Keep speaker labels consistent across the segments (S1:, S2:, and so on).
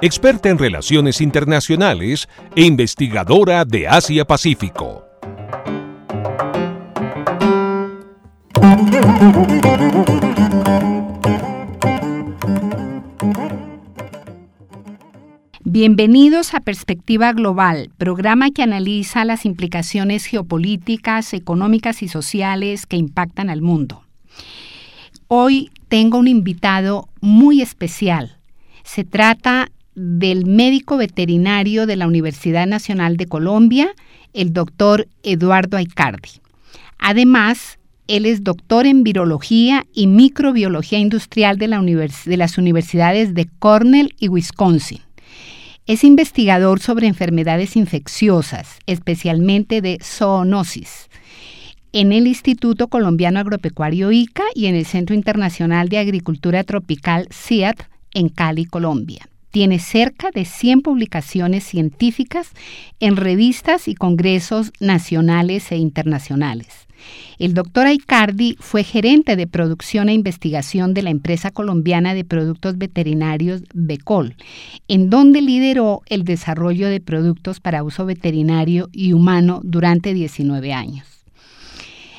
S1: experta en relaciones internacionales e investigadora de Asia-Pacífico.
S2: Bienvenidos a Perspectiva Global, programa que analiza las implicaciones geopolíticas, económicas y sociales que impactan al mundo. Hoy tengo un invitado muy especial. Se trata del médico veterinario de la Universidad Nacional de Colombia, el doctor Eduardo Aicardi. Además, él es doctor en virología y microbiología industrial de, las universidades de Cornell y Wisconsin. Es investigador sobre enfermedades infecciosas, especialmente de zoonosis, en el Instituto Colombiano Agropecuario ICA y en el Centro Internacional de Agricultura Tropical CIAT en Cali, Colombia. Tiene cerca de 100 publicaciones científicas en revistas y congresos nacionales e internacionales. El doctor Aicardi fue gerente de producción e investigación de la empresa colombiana de productos veterinarios Becol, en donde lideró el desarrollo de productos para uso veterinario y humano durante 19 años.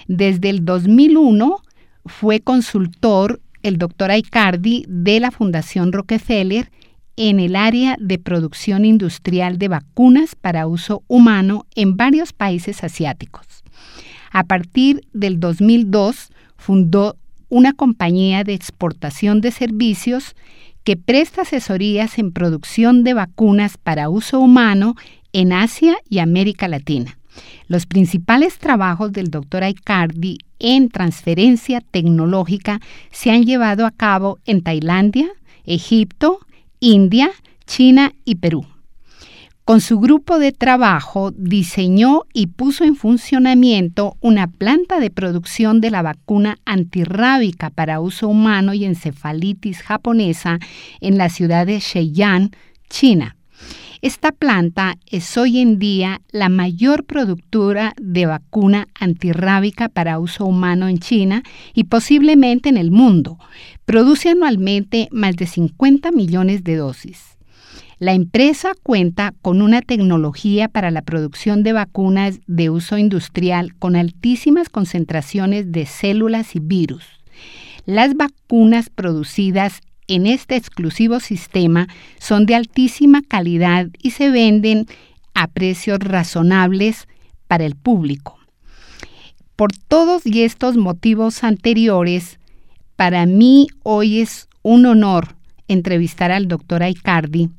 S2: Desde el 2001 fue consultor el doctor Aicardi de la Fundación Rockefeller en el área de producción industrial de vacunas para uso humano en varios países asiáticos. A partir del 2002 fundó una compañía de exportación de servicios que presta asesorías en producción de vacunas para uso humano en Asia y América Latina. Los principales trabajos del Dr. Aicardi en transferencia tecnológica se han llevado a cabo en Tailandia, Egipto, India, China y Perú. Con su grupo de trabajo diseñó y puso en funcionamiento una planta de producción de la vacuna antirrábica para uso humano y encefalitis japonesa en la ciudad de Shenyang, China. Esta planta es hoy en día la mayor productora de vacuna antirrábica para uso humano en China y posiblemente en el mundo. Produce anualmente más de 50 millones de dosis. La empresa cuenta con una tecnología para la producción de vacunas de uso industrial con altísimas concentraciones de células y virus. Las vacunas producidas en este exclusivo sistema son de altísima calidad y se venden a precios razonables para el público. Por todos y estos motivos anteriores, para mí hoy es un honor entrevistar al doctor Aicardi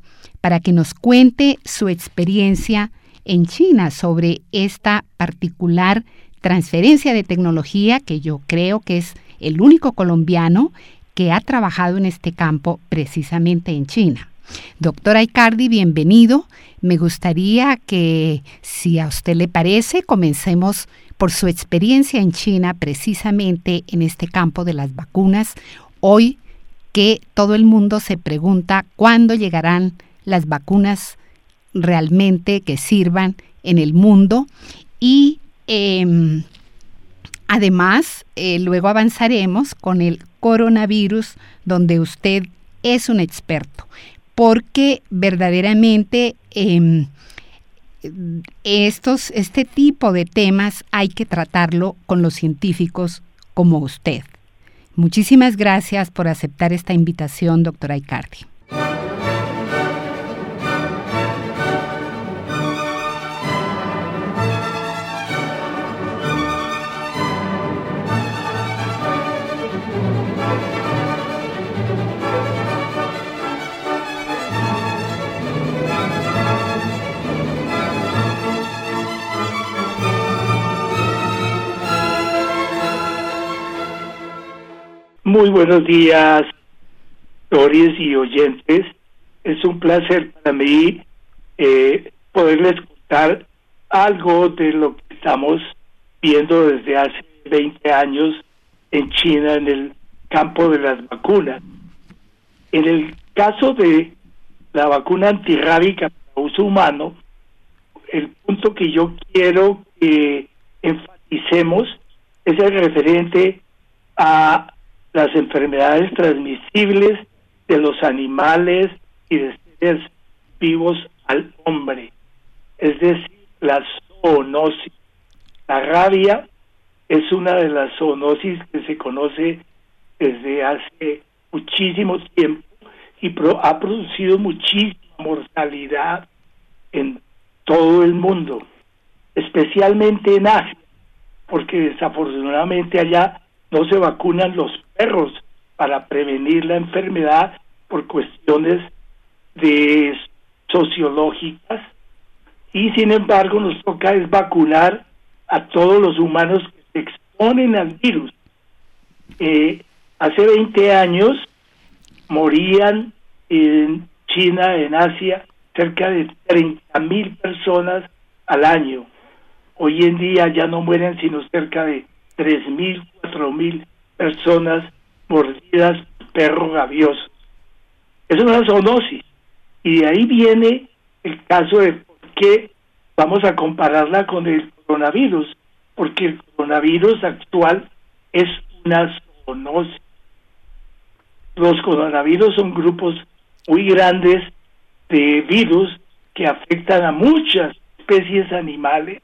S2: para que nos cuente su experiencia en China sobre esta particular transferencia de tecnología que yo creo que es el único colombiano que ha trabajado en este campo precisamente en China. Doctora Icardi, bienvenido. Me gustaría que, si a usted le parece, comencemos por su experiencia en China precisamente en este campo de las vacunas. Hoy que todo el mundo se pregunta cuándo llegarán las vacunas realmente que sirvan en el mundo y em, además eh, luego avanzaremos con el coronavirus donde usted es un experto porque verdaderamente em, estos, este tipo de temas hay que tratarlo con los científicos como usted. Muchísimas gracias por aceptar esta invitación, doctora Icardi.
S3: Muy buenos días, Doris y oyentes. Es un placer para mí eh, poderles contar algo de lo que estamos viendo desde hace 20 años en China en el campo de las vacunas. En el caso de la vacuna antirrábica para uso humano, el punto que yo quiero que enfaticemos es el referente a las enfermedades transmisibles de los animales y de seres vivos al hombre, es decir, la zoonosis. La rabia es una de las zoonosis que se conoce desde hace muchísimo tiempo y ha producido muchísima mortalidad en todo el mundo, especialmente en Asia, porque desafortunadamente allá no se vacunan los perros para prevenir la enfermedad por cuestiones sociológicas y sin embargo nos toca es vacunar a todos los humanos que se exponen al virus. Eh, hace 20 años morían en China, en Asia, cerca de 30 mil personas al año. Hoy en día ya no mueren sino cerca de 3 mil, 4 mil personas mordidas perro gavioso. Es una zoonosis. Y de ahí viene el caso de por qué vamos a compararla con el coronavirus, porque el coronavirus actual es una zoonosis. Los coronavirus son grupos muy grandes de virus que afectan a muchas especies animales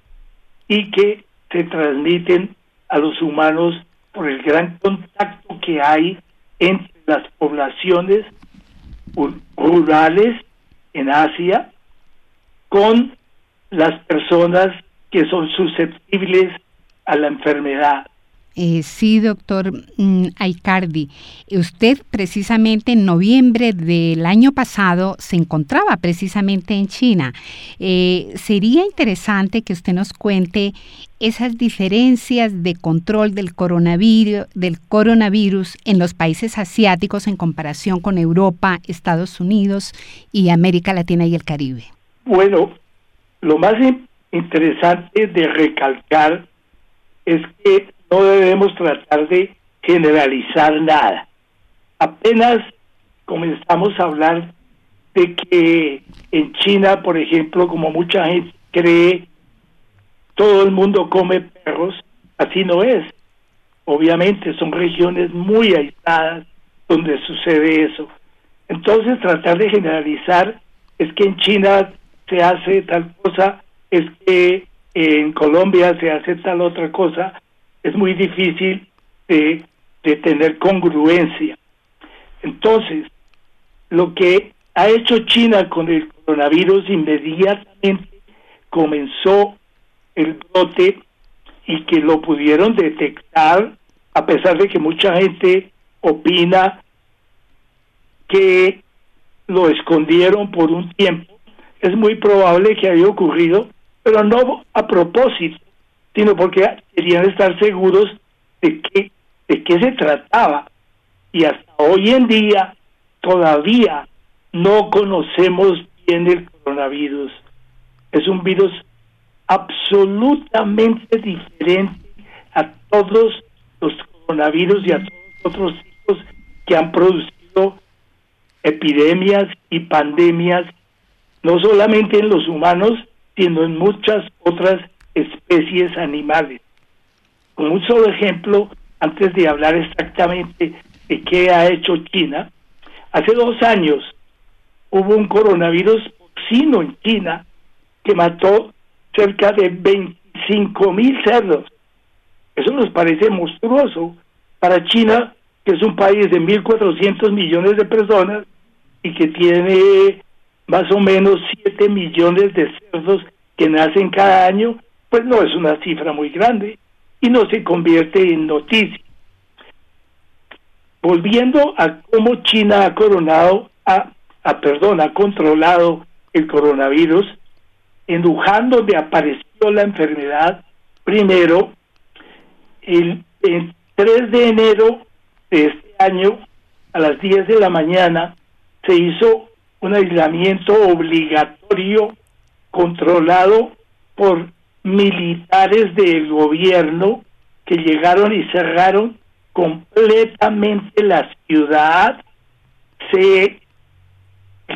S3: y que se transmiten a los humanos por el gran contacto que hay entre las poblaciones rurales en Asia con las personas que son susceptibles a la enfermedad.
S2: Eh, sí, doctor mm, Aicardi. Usted precisamente en noviembre del año pasado se encontraba precisamente en China. Eh, sería interesante que usted nos cuente esas diferencias de control del coronavirus, del coronavirus en los países asiáticos en comparación con Europa, Estados Unidos y América Latina y el Caribe.
S3: Bueno, lo más interesante de recalcar es que no debemos tratar de generalizar nada. Apenas comenzamos a hablar de que en China, por ejemplo, como mucha gente cree, todo el mundo come perros, así no es. Obviamente son regiones muy aisladas donde sucede eso. Entonces tratar de generalizar es que en China se hace tal cosa, es que en Colombia se hace tal otra cosa, es muy difícil de, tener congruencia. Entonces, lo que ha hecho China con el coronavirus inmediatamente comenzó el brote y que lo pudieron detectar, a pesar de que mucha gente opina que lo escondieron por un tiempo, es muy probable que haya ocurrido, pero no a propósito, sino porque querían estar seguros de qué, de qué se trataba. Y hasta hoy en día todavía no conocemos bien el coronavirus. Es un virus absolutamente diferente a todos los coronavirus y a todos los otros tipos que han producido epidemias y pandemias, no solamente en los humanos, sino en muchas otras especies animales. Como un solo ejemplo, antes de hablar exactamente de qué ha hecho China, hace dos años hubo un coronavirus porcino en China que mató cerca de 25 mil cerdos. Eso nos parece monstruoso para China, que es un país de 1.400 millones de personas y que tiene más o menos 7 millones de cerdos que nacen cada año pues no es una cifra muy grande y no se convierte en noticia. Volviendo a cómo China ha coronado, a, a perdón, ha controlado el coronavirus, en Wuhan donde apareció la enfermedad, primero, el, el 3 de enero de este año, a las 10 de la mañana, se hizo un aislamiento obligatorio controlado por militares del gobierno que llegaron y cerraron completamente la ciudad, se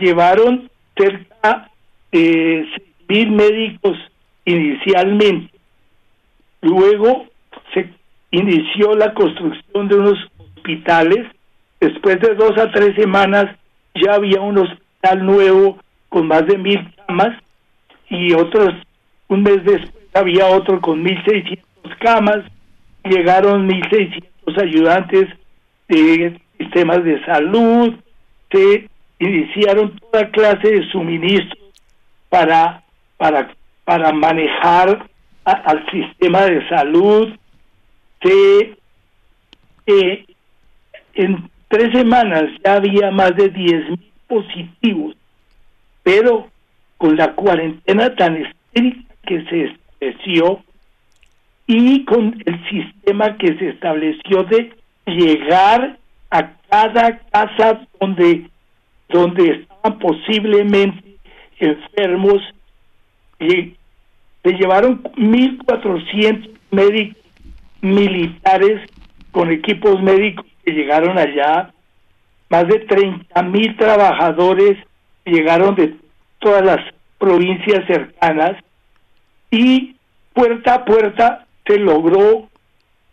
S3: llevaron cerca de mil médicos inicialmente, luego se inició la construcción de unos hospitales, después de dos a tres semanas ya había un hospital nuevo con más de mil camas y otros, un mes después había otro con mil seiscientos camas, llegaron mil seiscientos ayudantes de sistemas de salud, se iniciaron toda clase de suministros para, para, para manejar al sistema de salud, se eh, en tres semanas ya había más de diez mil positivos, pero con la cuarentena tan estricta que se estableció y con el sistema que se estableció de llegar a cada casa donde donde estaban posiblemente enfermos y se llevaron 1.400 médicos militares con equipos médicos que llegaron allá, más de 30.000 trabajadores llegaron de todas las provincias cercanas y puerta a puerta se logró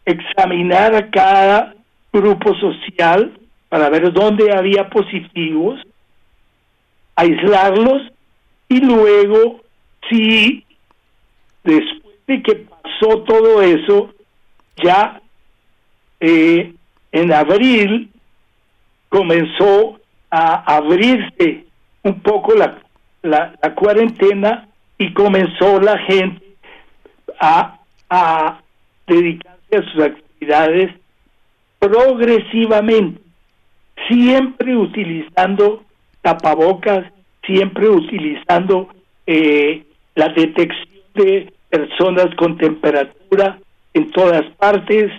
S3: examinar a cada grupo social para ver dónde había positivos, aislarlos y luego si después de que pasó todo eso, ya eh, en abril comenzó a abrirse un poco la, la, cuarentena y comenzó la gente a, a dedicarse a sus actividades progresivamente siempre utilizando tapabocas, siempre utilizando eh, la detección de personas con temperatura en todas partes,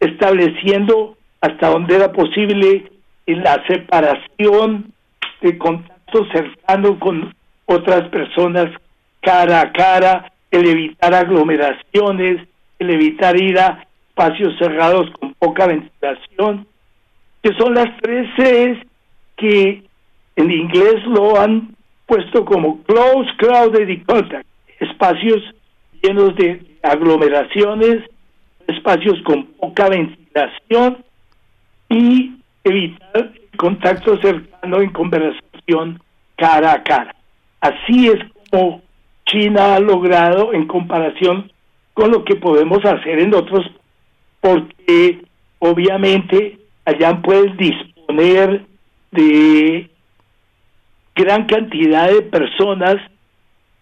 S3: estableciendo hasta donde era posible la separación de contacto cercano con otras personas cara a cara, el evitar aglomeraciones, el evitar ir a espacios cerrados con poca ventilación, que son las tres Cs que en inglés lo han puesto como close, crowded y contact, espacios llenos de aglomeraciones, espacios con poca ventilación y evitar contacto cercano en conversación cara a cara. Así es como China ha logrado en comparación con lo que podemos hacer en otros, porque obviamente allá puedes disponer de gran cantidad de personas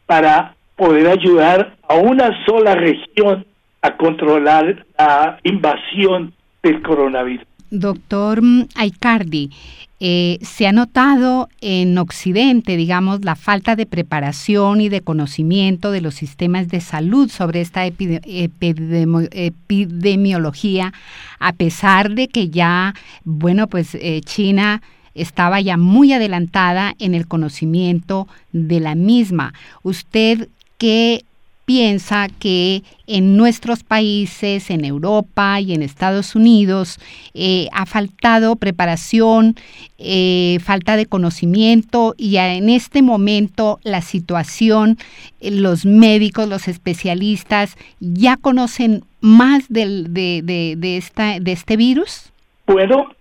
S3: para poder ayudar a una sola región a controlar la invasión del coronavirus.
S2: Doctor Aicardi, eh, se ha notado en Occidente, digamos, la falta de preparación y de conocimiento de los sistemas de salud sobre esta epidemiología, a pesar de que ya, bueno, pues eh, China estaba ya muy adelantada en el conocimiento de la misma. ¿Usted qué piensa que en nuestros países, en Europa y en Estados Unidos, eh, ha faltado preparación, eh, falta de conocimiento y en este momento la situación, eh, los médicos, los especialistas ya conocen más de, de, de, esta, de este virus?
S3: Bueno,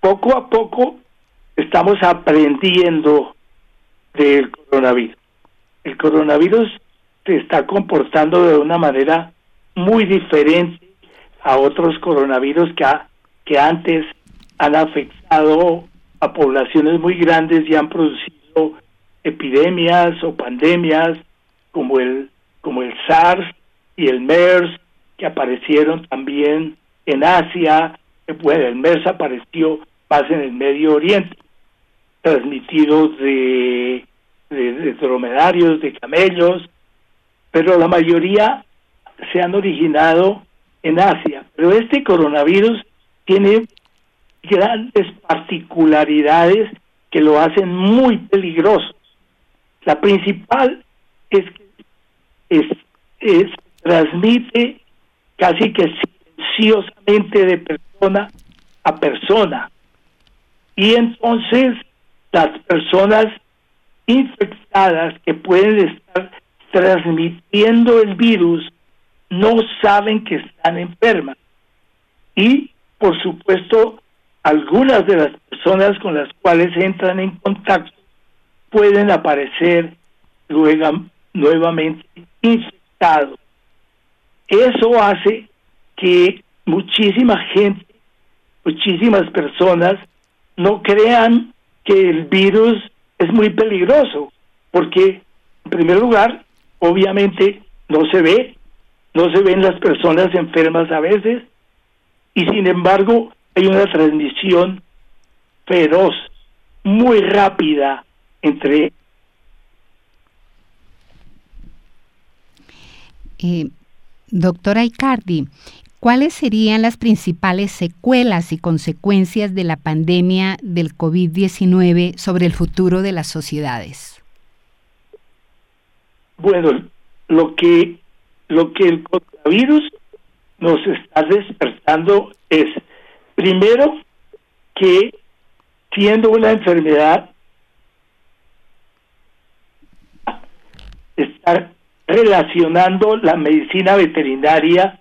S3: poco a poco estamos aprendiendo del coronavirus. El coronavirus se está comportando de una manera muy diferente a otros coronavirus que, que antes han afectado a poblaciones muy grandes y han producido epidemias o pandemias como el como el SARS y el MERS que aparecieron también en Asia, bueno, el MERS apareció más en el Medio Oriente, transmitido de, de dromedarios, de camellos, pero la mayoría se han originado en Asia. Pero este coronavirus tiene grandes particularidades que lo hacen muy peligroso. La principal es que es, transmite casi que silenciosamente de persona a persona. Y entonces las personas infectadas que pueden estar transmitiendo el virus no saben que están enfermas. Y, por supuesto, algunas de las personas con las cuales entran en contacto pueden aparecer nuevamente infectados. Eso hace que muchísima gente, muchísimas personas no crean que el virus es muy peligroso, porque en primer lugar, obviamente no se ve, no se ven las personas enfermas a veces, y sin embargo hay una transmisión feroz, muy rápida entre...
S2: Eh, doctora Icardi, ¿cuáles serían las principales secuelas y consecuencias de la pandemia del COVID-19 sobre el futuro de las sociedades?
S3: Bueno, lo que, lo que el coronavirus nos está despertando es, primero, que siendo una enfermedad, está relacionando la medicina veterinaria,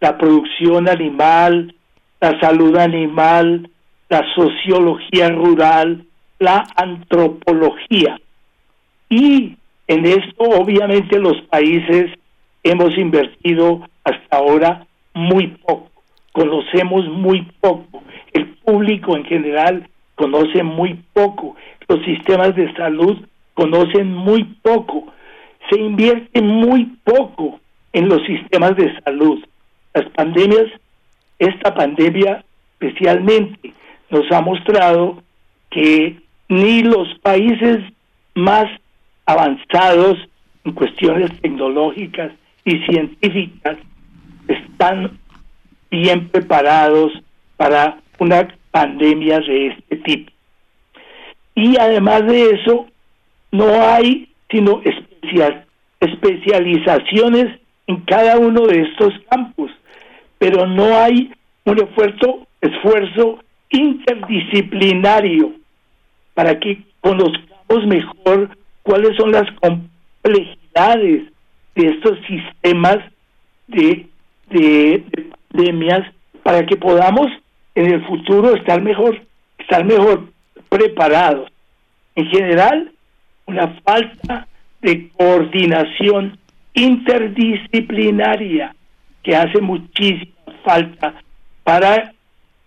S3: la producción animal, la salud animal, la sociología rural, la antropología. Y en esto obviamente los países hemos invertido hasta ahora muy poco, conocemos muy poco, el público en general conoce muy poco, los sistemas de salud conocen muy poco, se invierte muy poco en los sistemas de salud. Las pandemias, esta pandemia especialmente, nos ha mostrado que ni los países más avanzados en cuestiones tecnológicas y científicas están bien preparados para una pandemia de este tipo. Y además de eso, no hay sino especial, especializaciones en cada uno de estos campos, pero no hay un esfuerzo, esfuerzo interdisciplinario para que conozcamos mejor cuáles son las complejidades de estos sistemas de, de, pandemias para que podamos en el futuro estar mejor, estar mejor preparados. En general, una falta de coordinación interdisciplinaria que hace muchísima falta para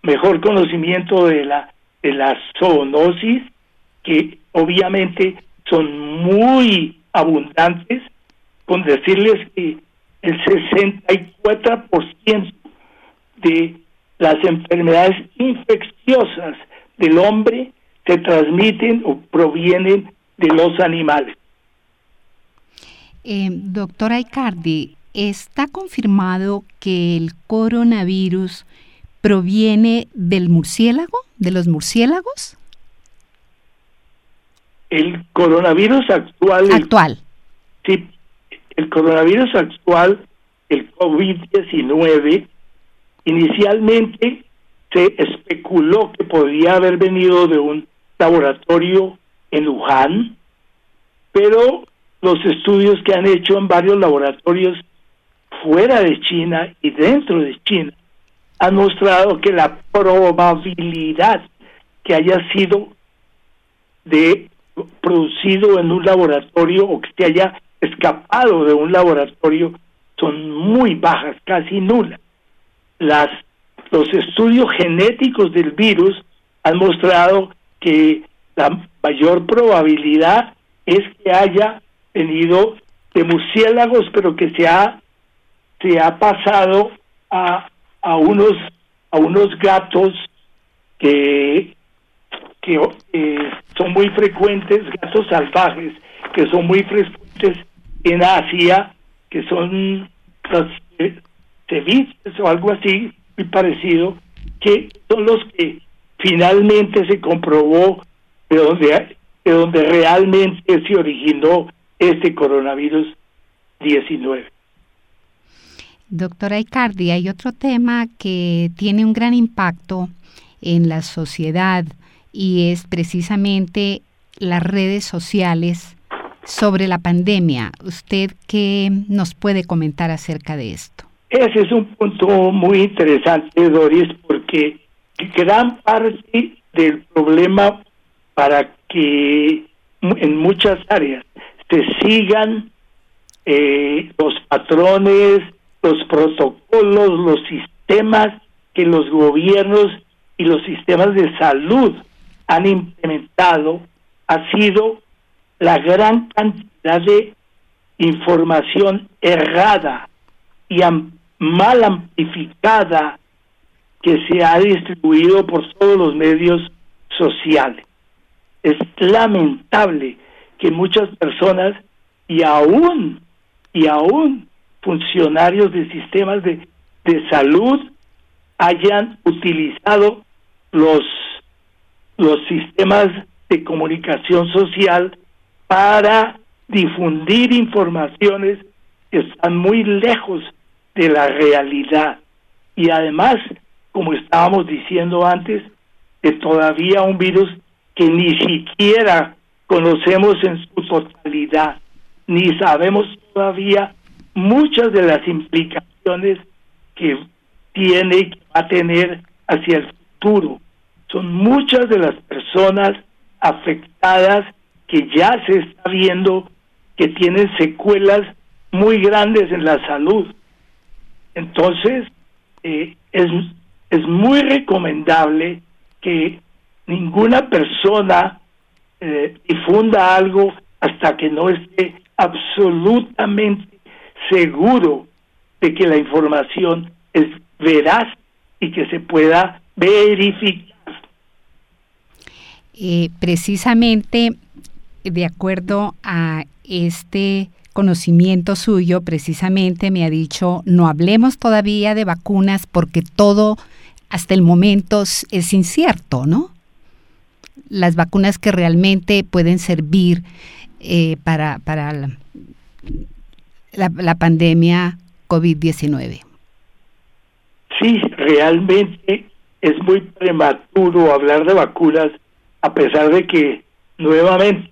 S3: mejor conocimiento de la de la zoonosis que obviamente son muy abundantes con decirles que el 64% de las enfermedades infecciosas del hombre se transmiten o provienen de los animales.
S2: Eh, doctora Icardi, ¿está confirmado que el coronavirus proviene del murciélago, de los murciélagos?
S3: El coronavirus actual.
S2: Actual.
S3: sí, el coronavirus actual, el COVID-19, inicialmente se especuló que podía haber venido de un laboratorio en Wuhan, pero los estudios que han hecho en varios laboratorios fuera de China y dentro de China han mostrado que la probabilidad que haya sido de producido en un laboratorio o que se haya escapado de un laboratorio son muy bajas, casi nulas. Las, los estudios genéticos del virus han mostrado que la mayor probabilidad es que haya venido de murciélagos, pero que se ha, se ha pasado a, a unos a unos gatos que, que eh, son muy frecuentes, gatos salvajes, que son muy frecuentes en Asia, que son los ceviches o algo así, muy parecido, que son los que finalmente se comprobó de donde, de donde realmente se originó este coronavirus 19.
S2: Doctora Icardi, hay otro tema que tiene un gran impacto en la sociedad y es precisamente las redes sociales sobre la pandemia. ¿Usted qué nos puede comentar acerca de esto?
S3: Ese es un punto muy interesante, Doris, porque gran parte del problema para que en muchas áreas se sigan eh, los patrones, los protocolos, los sistemas que los gobiernos y los sistemas de salud han implementado ha sido la gran cantidad de información errada y mal amplificada que se ha distribuido por todos los medios sociales. Es lamentable que muchas personas y aún y aún funcionarios de sistemas de, de salud hayan utilizado los los sistemas de comunicación social para difundir informaciones que están muy lejos de la realidad. Y además, como estábamos diciendo antes, de todavía un virus que ni siquiera conocemos en su totalidad, ni sabemos todavía muchas de las implicaciones que tiene y que va a tener hacia el futuro. Son muchas de las personas afectadas que ya se está viendo que tienen secuelas muy grandes en la salud. Entonces, eh, es, es muy recomendable que ninguna persona eh, difunda algo hasta que no esté absolutamente seguro de que la información es veraz y que se pueda verificar.
S2: Eh, precisamente de acuerdo a este conocimiento suyo, precisamente me ha dicho, no hablemos todavía de vacunas porque todo hasta el momento es incierto, ¿no? Las vacunas que realmente pueden servir eh, para, la, la pandemia COVID-19.
S3: Sí, realmente es muy prematuro hablar de vacunas, a pesar de que nuevamente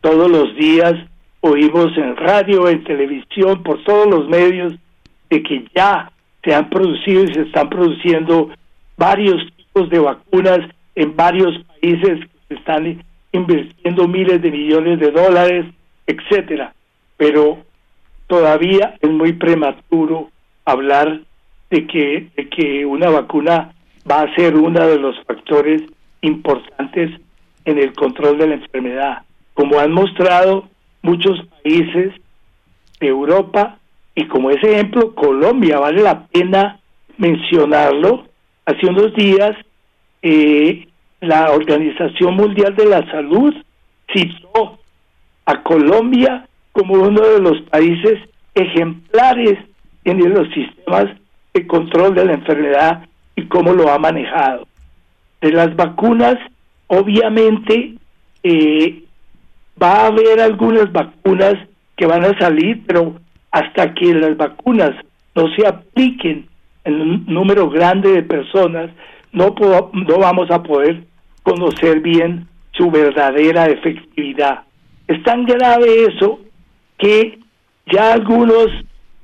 S3: todos los días oímos en radio, en televisión, por todos los medios, de que ya se han producido y se están produciendo varios tipos de vacunas en varios países que se están invirtiendo miles de millones de dólares, etcétera. Pero todavía es muy prematuro hablar de que, de que una vacuna va a ser uno de los factores importantes en el control de la enfermedad como han mostrado muchos países de Europa y como ese ejemplo Colombia, vale la pena mencionarlo. Hace unos días eh, la Organización Mundial de la Salud citó a Colombia como uno de los países ejemplares en los sistemas de control de la enfermedad y cómo lo ha manejado. De las vacunas, obviamente, eh, va a haber algunas vacunas que van a salir, pero hasta que las vacunas no se apliquen en un número grande de personas, no, no vamos a poder conocer bien su verdadera efectividad. Es tan grave eso que ya algunos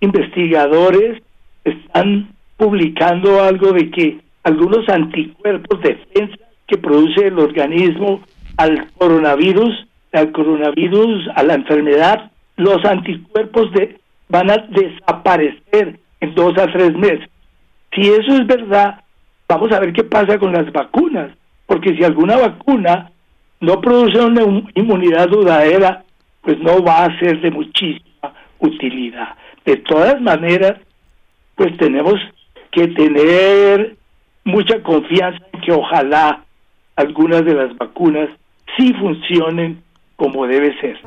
S3: investigadores están publicando algo de que algunos anticuerpos defensa que produce el organismo al coronavirus al coronavirus, a la enfermedad, los anticuerpos de, van a desaparecer en dos a tres meses. Si eso es verdad, vamos a ver qué pasa con las vacunas, porque si alguna vacuna no produce una inmunidad duradera, pues no va a ser de muchísima utilidad. De todas maneras, pues tenemos que tener mucha confianza en que ojalá algunas de las vacunas sí funcionen como debe ser.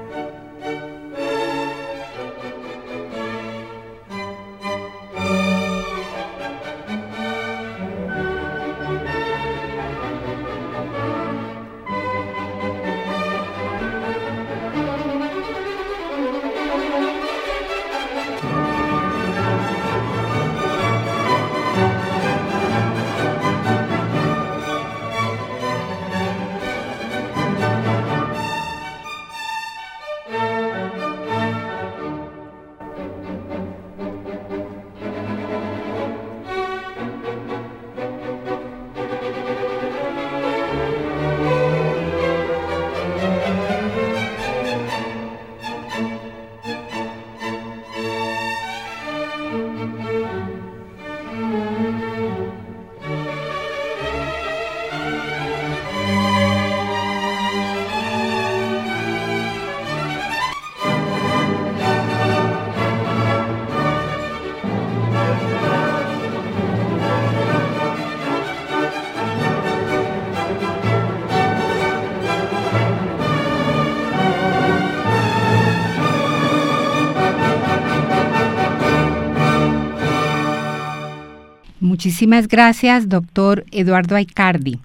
S2: Muchísimas gracias, doctor Eduardo Aicardi.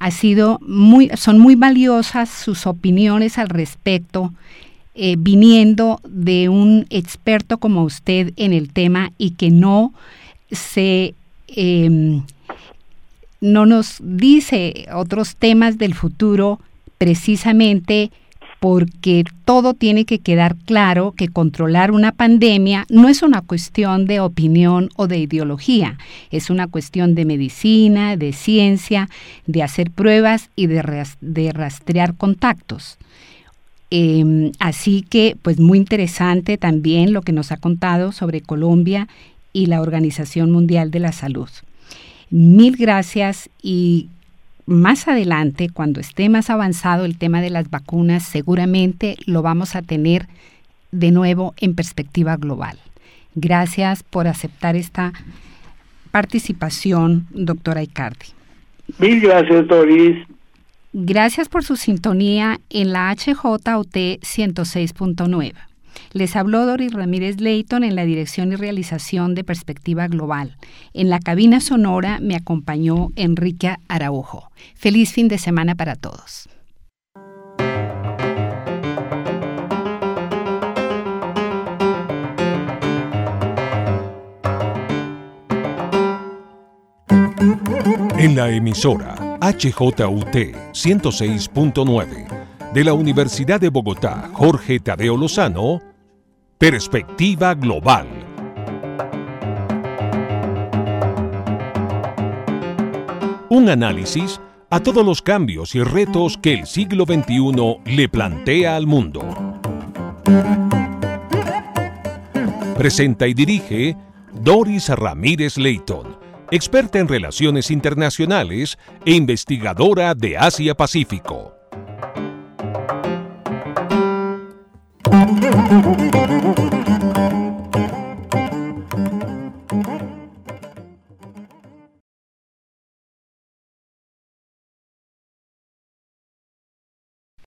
S2: Ha sido muy, son muy valiosas sus opiniones al respecto, eh, viniendo de un experto como usted en el tema y que no se em, no nos dice otros temas del futuro precisamente porque todo tiene que quedar claro que controlar una pandemia no es una cuestión de opinión o de ideología, es una cuestión de medicina, de ciencia, de hacer pruebas y de, rastrear contactos. Em, así que, pues muy interesante también lo que nos ha contado sobre Colombia y la Organización Mundial de la Salud. Mil gracias y más adelante, cuando esté más avanzado el tema de las vacunas, seguramente lo vamos a tener de nuevo en perspectiva global. Gracias por aceptar esta participación, doctora Icardi.
S3: Mil gracias, Doris.
S2: Gracias por su sintonía en la HJUT 106.9. Les habló Doris Ramírez Leighton en la dirección y realización de Perspectiva Global. En la cabina sonora me acompañó Enrique Araujo. Feliz fin de semana para todos.
S1: En la emisora HJUT 106.9 de la Universidad de Bogotá, Jorge Tadeo Lozano, Perspectiva Global. Un análisis a todos los cambios y retos que el siglo XXI le plantea al mundo. Presenta y dirige Doris Ramírez Leighton, experta en relaciones internacionales e investigadora de Asia-Pacífico. Música